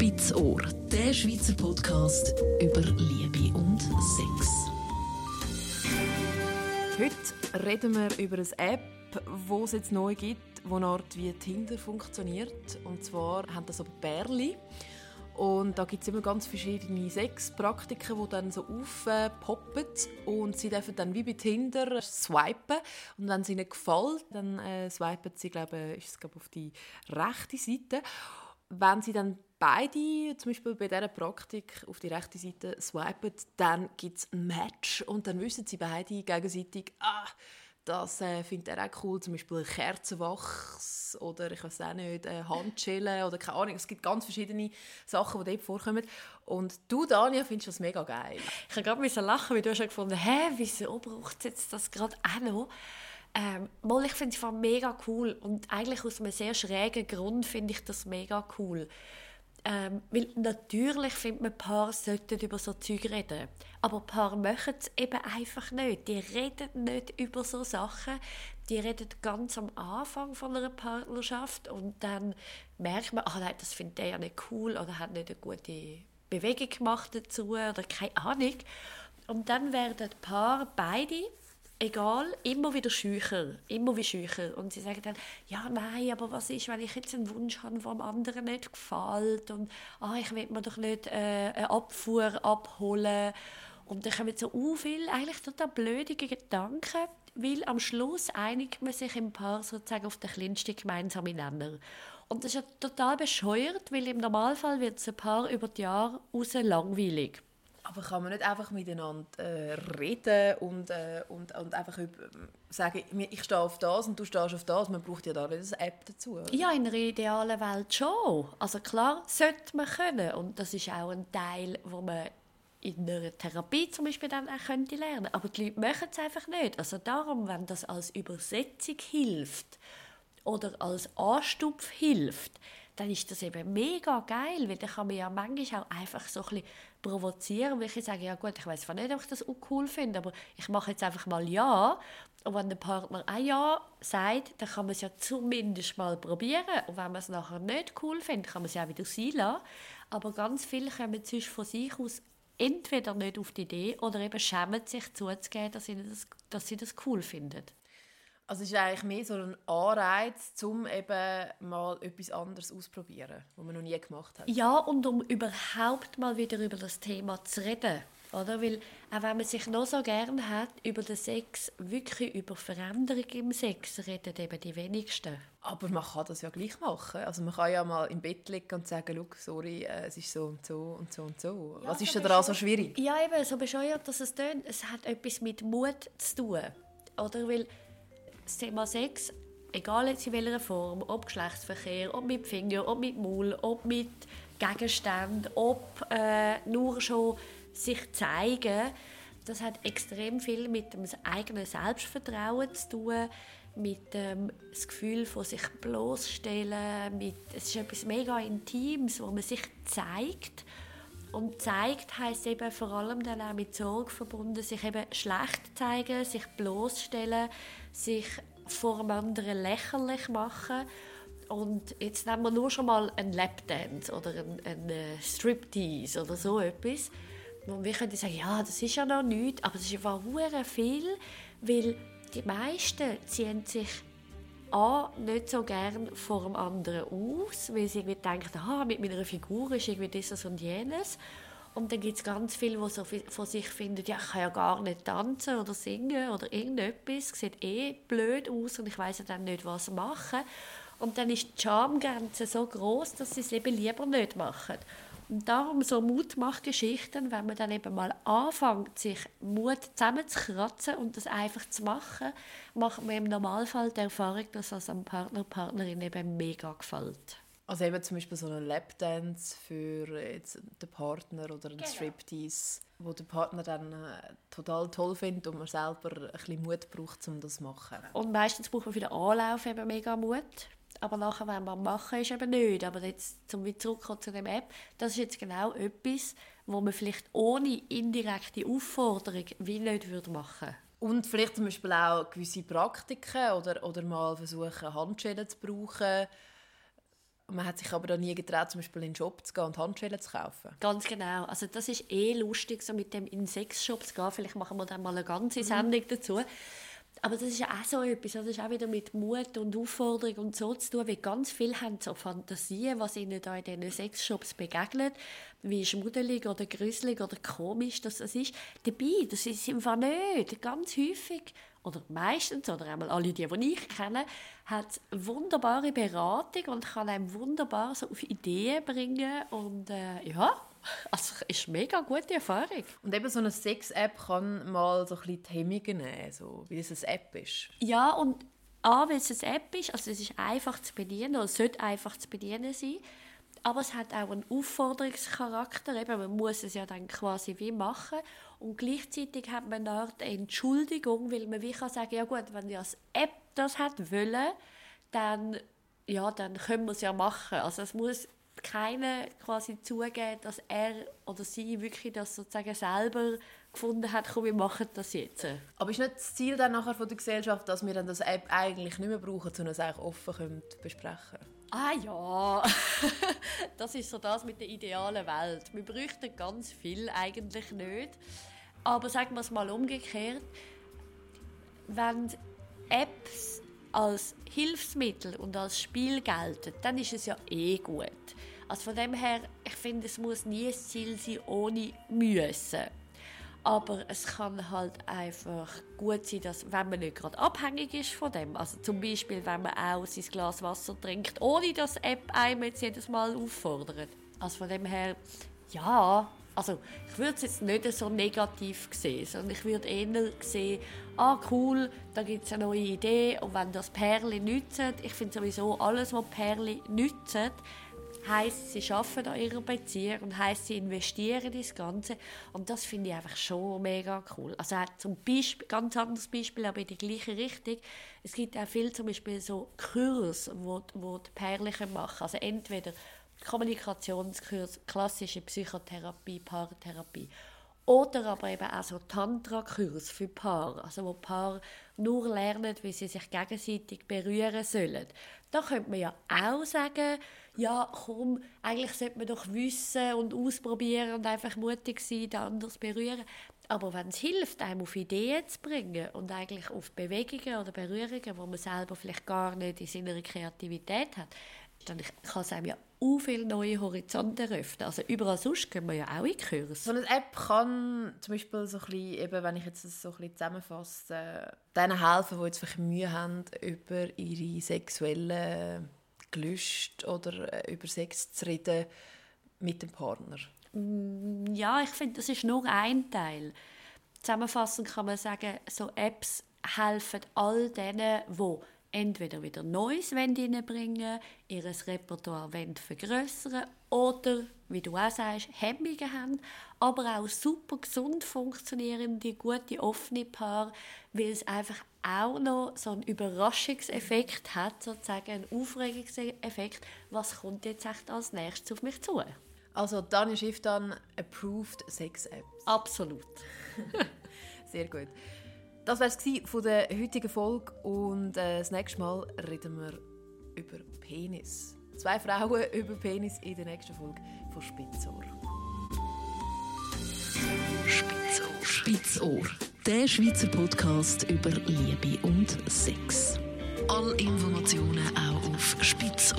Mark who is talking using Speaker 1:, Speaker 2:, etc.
Speaker 1: Spitzohr, der Schweizer Podcast über Liebe und Sex.
Speaker 2: Heute reden wir über eine App, die es jetzt neu gibt, die eine Art wie Tinder funktioniert. Und zwar haben das aber Bärli. Und da gibt es immer ganz verschiedene Sexpraktiken, die dann so aufpoppen. Und sie dürfen dann wie bei Tinder swipen. Und wenn es ihnen gefällt, dann äh, swipen sie, glaube ich, ist auf die rechte Seite. Wenn sie dann beide, zum Beispiel bei dieser Praktik, auf die rechte Seite swipen, dann gibt es ein Match. Und dann wissen sie beide gegenseitig, ah, das äh, findet er auch cool, zum Beispiel Kerzenwachs oder ich weiß auch nicht, äh, Handschellen oder keine Ahnung. Es gibt ganz verschiedene Sachen, die dort vorkommen. Und du, Dania, findest das mega geil.
Speaker 3: Ich habe gerade lachen, weil du hast gefunden, hä, wieso braucht es jetzt das gerade auch noch? Ähm, ich finde es mega cool und eigentlich aus einem sehr schrägen Grund finde ich das mega cool. Ähm, weil natürlich findet man, Paare sollten über so Zeug reden. Aber Paare machen es eben einfach nicht. Die reden nicht über so Sachen. Die reden ganz am Anfang von einer Partnerschaft und dann merkt man, ach nein, das findet der ja nicht cool oder hat nicht eine gute Bewegung gemacht dazu oder keine Ahnung. Und dann werden Paare beide egal, immer wieder schücher, immer wie schücher. Und sie sagen dann, ja, nein, aber was ist, wenn ich jetzt einen Wunsch habe, der dem anderen nicht gefällt und ah, ich will mir doch nicht äh, eine Abfuhr abholen. Und dann kommen so uh, viele eigentlich total blöde Gedanken, weil am Schluss einigt man sich im Paar sozusagen auf den kleinsten gemeinsamen Nenner. Und das ist ja total bescheuert, weil im Normalfall wird ein Paar über die Jahre raus langweilig.
Speaker 2: Aber kann man nicht einfach miteinander äh, reden und, äh, und, und einfach sagen, ich stehe auf das und du stehst auf das? Man braucht ja da nicht eine App dazu. Oder?
Speaker 3: Ja, in einer idealen Welt schon. Also klar, sollte man können. Und das ist auch ein Teil, wo man in einer Therapie zum Beispiel dann auch könnte lernen. Aber die Leute machen es einfach nicht. Also darum, wenn das als Übersetzung hilft oder als Anstupf hilft, dann ist das eben mega geil, weil dann kann man ja manchmal auch einfach so ein bisschen provozieren, weil ich sage, ja gut, ich weiß nicht, ob ich das auch cool finde, aber ich mache jetzt einfach mal Ja. Und wenn der Partner ein Ja sagt, dann kann man es ja zumindest mal probieren. Und wenn man es nachher nicht cool findet, kann man es ja auch wieder sein lassen. Aber ganz viele kommen sonst von sich aus entweder nicht auf die Idee oder eben schämen sich zuzugeben, dass sie das, dass sie das cool finden.
Speaker 2: Also es ist eigentlich mehr so ein Anreiz, um eben mal etwas anderes auszuprobieren, was man noch nie gemacht hat.
Speaker 3: Ja, und um überhaupt mal wieder über das Thema zu reden. Oder? Weil auch wenn man sich noch so gerne hat, über den Sex, wirklich über Veränderung im Sex reden eben die wenigsten.
Speaker 2: Aber man kann das ja gleich machen. Also man kann ja mal im Bett liegen und sagen, sorry, äh, es ist so und so und so und so. Ja, Was ist daran so schwierig?
Speaker 3: Ja, eben, so bescheuert, dass es tönt. Es hat etwas mit Mut zu tun. Oder? Weil das Thema Sex, egal jetzt in welcher Form, ob Geschlechtsverkehr, ob mit Finger, ob mit Maul, ob mit Gegenständen, ob äh, nur schon sich zeigen, das hat extrem viel mit dem eigenen Selbstvertrauen zu tun, mit dem das Gefühl von sich bloßstellen, mit es ist etwas mega Intimes, wo man sich zeigt und zeigt heißt eben vor allem dann auch mit Sorge verbunden, sich eben schlecht zeigen, sich bloßstellen, sich vor einem anderen lächerlich machen. Und jetzt nehmen wir nur schon mal einen Lapdance oder einen, einen äh, Striptease oder so etwas. Und wir können sagen, ja, das ist ja noch nichts, aber es ist einfach viel, weil die meisten ziehen sich A, nicht so gern vor dem anderen aus, weil sie irgendwie denken, aha, mit meiner Figur ist irgendwie dieses und jenes. Und dann gibt es ganz viele, die so von sich finden, ja, ich kann ja gar nicht tanzen oder singen oder irgendetwas, sieht eh blöd aus und ich weiß ja dann nicht, was machen. Und dann ist die Schamgrenze so groß, dass sie es eben lieber nicht machen. Und darum so Mutmachgeschichten, wenn man dann eben mal anfängt, sich Mut zusammenzukratzen und das einfach zu machen, macht man im Normalfall die Erfahrung, dass es einem Partner, Partnerin eben mega gefällt.
Speaker 2: Also eben zum Beispiel so einen Lapdance für jetzt den Partner oder einen genau. Striptease, wo der Partner dann äh, total toll findet und man selber ein bisschen Mut braucht, um das zu machen.
Speaker 3: Und meistens braucht man für den Anlauf eben mega Mut aber nachher, wenn man machen, ist eben nicht. Aber jetzt, zum wieder zurückkommen zu dem App, das ist jetzt genau etwas, wo man vielleicht ohne indirekte Aufforderung wie nicht würde machen
Speaker 2: Und vielleicht zum Beispiel auch gewisse Praktiken oder, oder mal versuchen, Handschellen zu brauchen. man hat sich aber da nie getraut, zum Beispiel in den Shop zu gehen und Handschellen zu kaufen.
Speaker 3: Ganz genau. Also das ist eh lustig, so mit dem in Sexshop zu gehen. Vielleicht machen wir dann mal eine ganze Sendung mhm. dazu. Aber das ist auch so etwas, das ist auch wieder mit Mut und Aufforderung und so zu tun, weil ganz viele haben so Fantasien, was ihnen da in diesen Sexshops begegnet, wie schmuddelig oder gruselig oder komisch das ist. Dabei, das ist einfach nicht. Ganz häufig, oder meistens, oder einmal alle die, die ich kenne, hat wunderbare Beratung und kann einem wunderbar so auf Ideen bringen und äh, ja, also ist eine mega gute Erfahrung.
Speaker 2: Und eben so eine Sex-App kann mal so ein bisschen die Hemmungen nehmen, so, wie es eine App ist.
Speaker 3: Ja, und A, weil es eine App ist, also es ist einfach zu bedienen, oder es sollte einfach zu bedienen sein, aber es hat auch einen Aufforderungscharakter, eben, man muss es ja dann quasi wie machen und gleichzeitig hat man eine Art Entschuldigung, weil man wie kann sagen, ja gut, wenn die als App das hat wollen, dann ja, dann können wir es ja machen. Also es muss keiner quasi zugeben, dass er oder sie wirklich das sozusagen selber gefunden hat, komm, wir machen das jetzt.
Speaker 2: Aber ist nicht das Ziel dann nachher von der Gesellschaft, dass wir dann das App eigentlich nicht mehr brauchen, sondern es auch offen können besprechen
Speaker 3: Ah ja, das ist so das mit der idealen Welt. Wir bräuchten ganz viel eigentlich nicht. Aber sagen wir es mal umgekehrt, wenn Apps als Hilfsmittel und als Spiel gelten, dann ist es ja eh gut. Also von dem her, ich finde, es muss nie ein Ziel sein, ohne müssen. Aber es kann halt einfach gut sein, dass, wenn man nicht gerade abhängig ist von dem, also zum Beispiel, wenn man auch sein Glas Wasser trinkt, ohne dass App einem jetzt jedes Mal auffordert. Also von dem her, ja, also ich würde es jetzt nicht so negativ sehen, sondern ich würde eher sehen, ah cool, da gibt es eine neue Idee und wenn das Perli nützt, ich finde sowieso alles, was Perli nützt, heißt, sie arbeiten an ihrer Beziehung und heißt, sie investieren in das Ganze. Und das finde ich einfach schon mega cool. Also zum Beispiel, ganz anderes Beispiel, aber in die gleiche Richtung. Es gibt auch viel zum Beispiel so Kurs, wo, wo die Pärchen machen. Also entweder Kommunikationskurs, klassische Psychotherapie, Paartherapie. Oder aber eben auch so Tantra-Kurs für Paare, also wo Paare nur lernen, wie sie sich gegenseitig berühren sollen. Da könnte man ja auch sagen, ja, komm, eigentlich sollte man doch wissen und ausprobieren und einfach mutig sein, den anderen zu berühren. Aber wenn es hilft, einem auf Ideen zu bringen und eigentlich auf Bewegungen oder Berührungen, wo man selber vielleicht gar nicht in seiner Kreativität hat, dann kann es einem ja auch viele neue Horizonte eröffnen. Also überall sonst gehen wir ja auch in Kurs.
Speaker 2: So eine App kann zum Beispiel so ein bisschen, eben, wenn ich jetzt das so ein bisschen zusammenfasse, denen helfen, die jetzt vielleicht Mühe haben, über ihre sexuellen Gelüste oder äh, über Sex zu reden mit dem Partner?
Speaker 3: Mm, ja, ich finde, das ist nur ein Teil. Zusammenfassend kann man sagen, so Apps helfen all denen, die entweder wieder Neues reinbringen ihr Repertoire vergrößern oder, wie du auch sagst, Hemmungen haben, aber auch super gesund funktionierende, gute, offene Paare, weil es einfach auch noch so einen Überraschungseffekt hat, sozusagen einen Aufregungseffekt, was kommt jetzt echt als nächstes auf mich zu.
Speaker 2: Also Dani Schiff dann approved Sex Apps.
Speaker 3: Absolut.
Speaker 2: Sehr gut. Das war es von der heutigen Folge und äh, das nächste Mal reden wir über Penis. Zwei Frauen über Penis in der nächsten Folge von Spitzohr.
Speaker 1: Spitzohr. Spitzohr. Der Schweizer Podcast über Liebe und Sex. Alle Informationen auch auf spitzohr.ch.